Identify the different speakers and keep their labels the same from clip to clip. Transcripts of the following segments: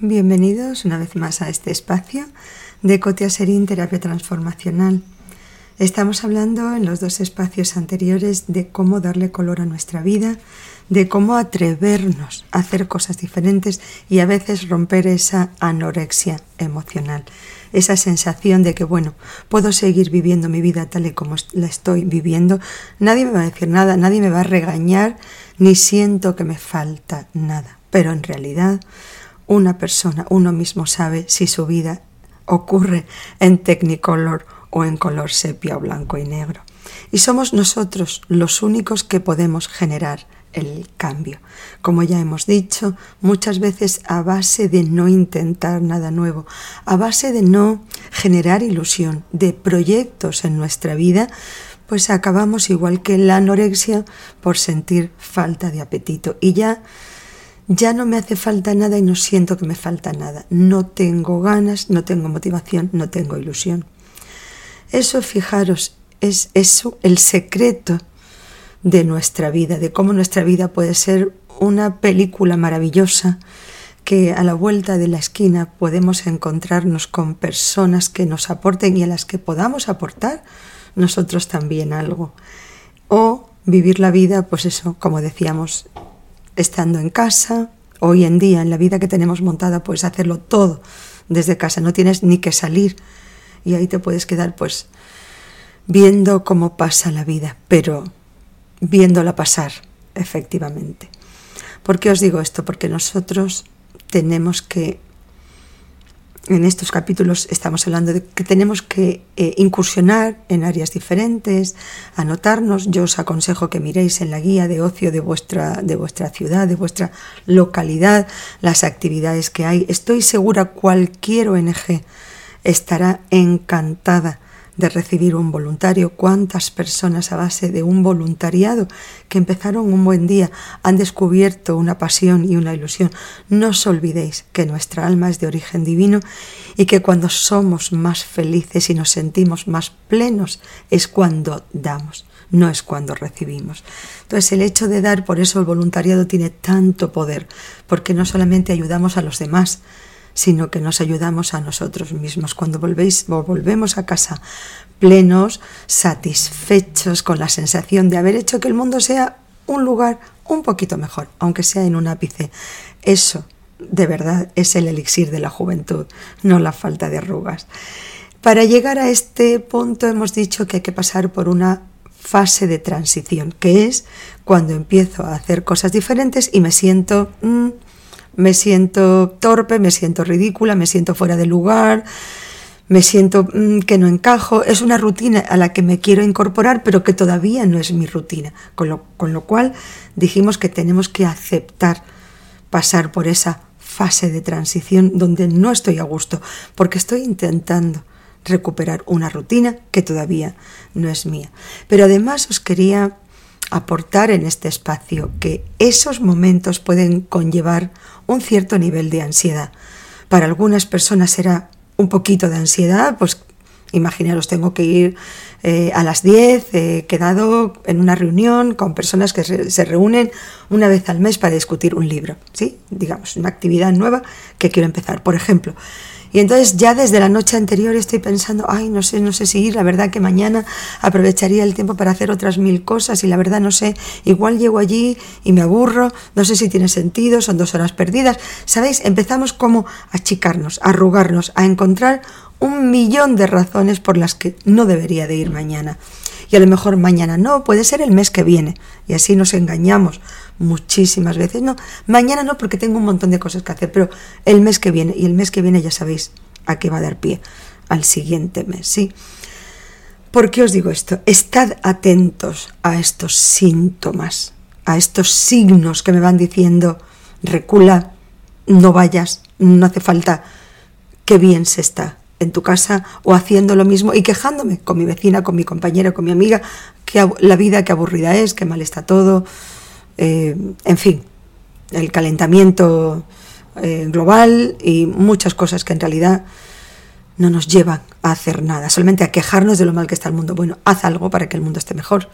Speaker 1: Bienvenidos una vez más a este espacio de Cotia Serín Terapia Transformacional. Estamos hablando en los dos espacios anteriores de cómo darle color a nuestra vida, de cómo atrevernos a hacer cosas diferentes y a veces romper esa anorexia emocional, esa sensación de que, bueno, puedo seguir viviendo mi vida tal y como la estoy viviendo, nadie me va a decir nada, nadie me va a regañar, ni siento que me falta nada, pero en realidad una persona, uno mismo sabe si su vida ocurre en Technicolor o en color sepia, blanco y negro. Y somos nosotros los únicos que podemos generar el cambio. Como ya hemos dicho, muchas veces a base de no intentar nada nuevo, a base de no generar ilusión, de proyectos en nuestra vida, pues acabamos igual que la anorexia por sentir falta de apetito. Y ya ya no me hace falta nada y no siento que me falta nada. No tengo ganas, no tengo motivación, no tengo ilusión. Eso, fijaros, es eso el secreto de nuestra vida, de cómo nuestra vida puede ser una película maravillosa que a la vuelta de la esquina podemos encontrarnos con personas que nos aporten y a las que podamos aportar nosotros también algo. O vivir la vida, pues eso, como decíamos, estando en casa. Hoy en día, en la vida que tenemos montada, puedes hacerlo todo desde casa, no tienes ni que salir y ahí te puedes quedar pues viendo cómo pasa la vida, pero viéndola pasar, efectivamente. ¿Por qué os digo esto? Porque nosotros tenemos que en estos capítulos estamos hablando de que tenemos que eh, incursionar en áreas diferentes, anotarnos. Yo os aconsejo que miréis en la guía de ocio de vuestra, de vuestra ciudad, de vuestra localidad, las actividades que hay. Estoy segura cualquier ONG estará encantada de recibir un voluntario, cuántas personas a base de un voluntariado que empezaron un buen día han descubierto una pasión y una ilusión. No os olvidéis que nuestra alma es de origen divino y que cuando somos más felices y nos sentimos más plenos es cuando damos, no es cuando recibimos. Entonces el hecho de dar, por eso el voluntariado tiene tanto poder, porque no solamente ayudamos a los demás, sino que nos ayudamos a nosotros mismos. Cuando volvéis, volvemos a casa plenos, satisfechos, con la sensación de haber hecho que el mundo sea un lugar un poquito mejor, aunque sea en un ápice. Eso, de verdad, es el elixir de la juventud, no la falta de arrugas. Para llegar a este punto hemos dicho que hay que pasar por una fase de transición, que es cuando empiezo a hacer cosas diferentes y me siento... Mm, me siento torpe, me siento ridícula, me siento fuera de lugar, me siento mm, que no encajo. Es una rutina a la que me quiero incorporar, pero que todavía no es mi rutina. Con lo, con lo cual dijimos que tenemos que aceptar pasar por esa fase de transición donde no estoy a gusto, porque estoy intentando recuperar una rutina que todavía no es mía. Pero además os quería aportar en este espacio que esos momentos pueden conllevar un cierto nivel de ansiedad. Para algunas personas será un poquito de ansiedad, pues imaginaros, tengo que ir eh, a las 10, he quedado en una reunión con personas que se reúnen una vez al mes para discutir un libro, ¿sí? Digamos, una actividad nueva que quiero empezar. Por ejemplo, y entonces ya desde la noche anterior estoy pensando, ay, no sé, no sé si ir, la verdad que mañana aprovecharía el tiempo para hacer otras mil cosas y la verdad no sé, igual llego allí y me aburro, no sé si tiene sentido, son dos horas perdidas. ¿Sabéis? Empezamos como a achicarnos, a arrugarnos, a encontrar un millón de razones por las que no debería de ir mañana. Y a lo mejor mañana no, puede ser el mes que viene. Y así nos engañamos muchísimas veces. No, mañana no porque tengo un montón de cosas que hacer, pero el mes que viene, y el mes que viene ya sabéis a qué va a dar pie, al siguiente mes, ¿sí? ¿Por qué os digo esto? Estad atentos a estos síntomas, a estos signos que me van diciendo, recula, no vayas, no hace falta, qué bien se está en tu casa o haciendo lo mismo y quejándome con mi vecina, con mi compañera, con mi amiga, que la vida qué aburrida es, qué mal está todo, eh, en fin, el calentamiento eh, global y muchas cosas que en realidad no nos llevan a hacer nada, solamente a quejarnos de lo mal que está el mundo. Bueno, haz algo para que el mundo esté mejor.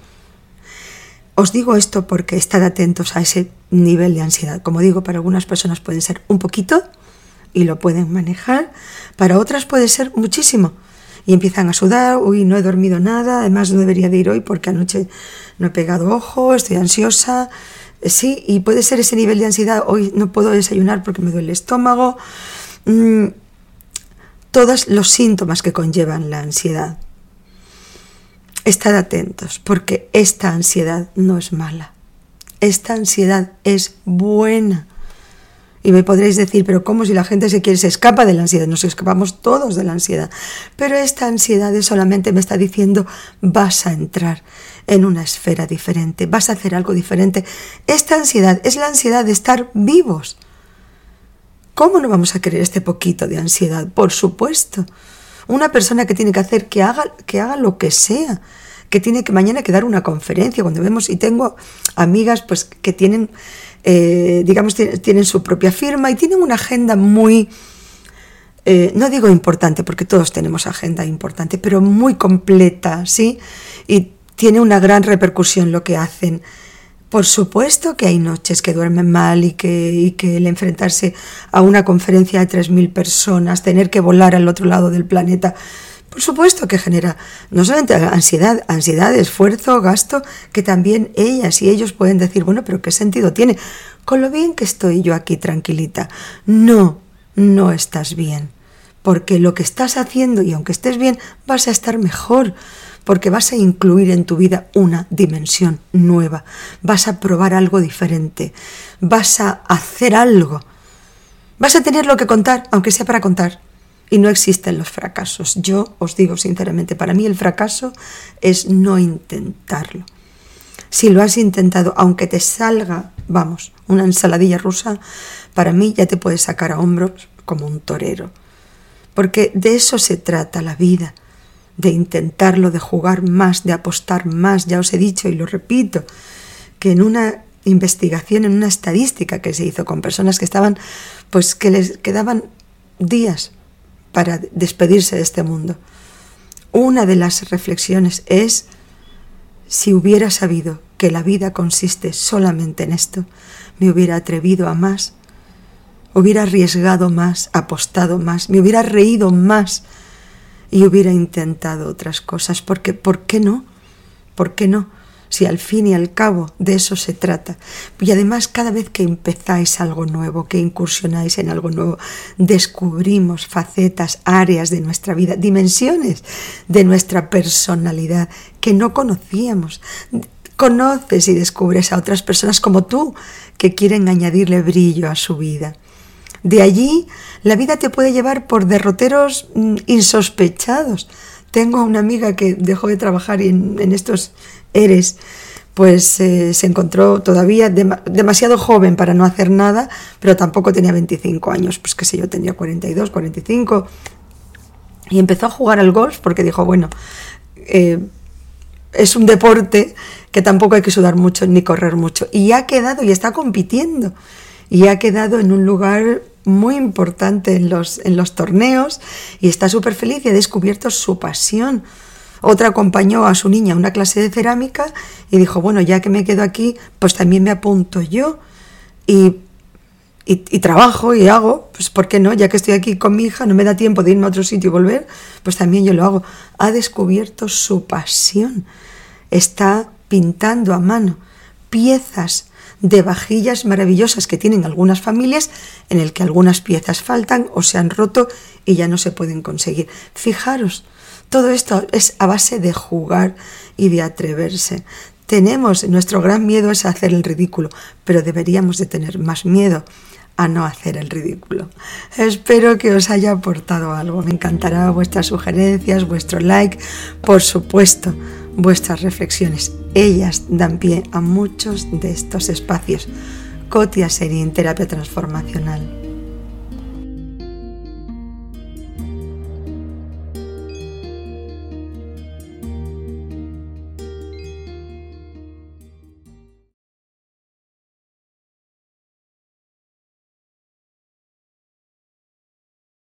Speaker 1: os digo esto porque estad atentos a ese nivel de ansiedad. Como digo, para algunas personas pueden ser un poquito y lo pueden manejar, para otras puede ser muchísimo. Y empiezan a sudar, uy, no he dormido nada, además no debería de ir hoy porque anoche no he pegado ojo, estoy ansiosa. Sí, y puede ser ese nivel de ansiedad, hoy no puedo desayunar porque me duele el estómago. Mm, todos los síntomas que conllevan la ansiedad. Estad atentos, porque esta ansiedad no es mala. Esta ansiedad es buena. Y me podréis decir, pero ¿cómo si la gente se quiere, se escapa de la ansiedad? Nos escapamos todos de la ansiedad. Pero esta ansiedad solamente me está diciendo, vas a entrar en una esfera diferente, vas a hacer algo diferente. Esta ansiedad es la ansiedad de estar vivos. ¿Cómo no vamos a querer este poquito de ansiedad? Por supuesto. Una persona que tiene que hacer que haga, que haga lo que sea, que tiene que mañana que dar una conferencia, cuando vemos, y tengo amigas pues que tienen, eh, digamos, tienen, su propia firma y tienen una agenda muy, eh, no digo importante, porque todos tenemos agenda importante, pero muy completa, ¿sí? Y tiene una gran repercusión lo que hacen. Por supuesto que hay noches que duermen mal y que, el enfrentarse a una conferencia de 3.000 personas, tener que volar al otro lado del planeta, por supuesto que genera no solamente ansiedad, ansiedad, esfuerzo, gasto, que también ellas y ellos pueden decir, bueno, pero ¿qué sentido tiene? Con lo bien que estoy yo aquí tranquilita. No, no estás bien, porque lo que estás haciendo, y aunque estés bien, vas a estar mejor porque vas a incluir en tu vida una dimensión nueva, vas a probar algo diferente, vas a hacer algo, vas a tener lo que contar, aunque sea para contar. Y no existen los fracasos. Yo os digo sinceramente, para mí el fracaso es no intentarlo. Si lo has intentado, aunque te salga, vamos, una ensaladilla rusa, para mí ya te puedes sacar a hombros como un torero. Porque de eso se trata la vida, de intentarlo, de jugar más, de apostar más. Ya os he dicho y lo repito, que en una investigación, en una estadística que se hizo con personas que estaban, pues que les quedaban días para despedirse de este mundo. Una de las reflexiones es, si hubiera sabido que la vida consiste solamente en esto, me hubiera atrevido a más, hubiera arriesgado más, apostado más, me hubiera reído más y hubiera intentado otras cosas, porque ¿por qué no? ¿Por qué no? Si al fin y al cabo de eso se trata. Y además cada vez que empezáis algo nuevo, que incursionáis en algo nuevo, descubrimos facetas, áreas de nuestra vida, dimensiones de nuestra personalidad que no conocíamos. Conoces y descubres a otras personas como tú que quieren añadirle brillo a su vida. De allí la vida te puede llevar por derroteros mm, insospechados. Tengo una amiga que dejó de trabajar en, estos eres, pues eh, se encontró todavía demasiado joven para no hacer nada, pero tampoco tenía 25 años, pues qué sé yo, tenía 42, 45. Y empezó a jugar al golf porque dijo, bueno, eh, es un deporte que tampoco hay que sudar mucho ni correr mucho. Y ha quedado y está compitiendo. Y ha quedado en un lugar muy importante en los, en los torneos y está súper feliz y ha descubierto su pasión. Otra acompañó a su niña a una clase de cerámica y dijo, bueno, ya que me quedo aquí, pues también me apunto yo y, y, trabajo y hago, pues ¿por qué no? Ya que estoy aquí con mi hija, no me da tiempo de irme a otro sitio y volver, pues también yo lo hago. Ha descubierto su pasión. Está pintando a mano piezas de vajillas maravillosas que tienen algunas familias en el que algunas piezas faltan o se han roto y ya no se pueden conseguir. Fijaros, todo esto es a base de jugar y de atreverse. Tenemos, nuestro gran miedo es hacer el ridículo, pero deberíamos de tener más miedo a no hacer el ridículo. Espero que os haya aportado algo. Me encantará vuestras sugerencias, vuestro like, por supuesto vuestras reflexiones. Ellas dan pie a muchos de estos espacios. Cotia Serín, terapia transformacional.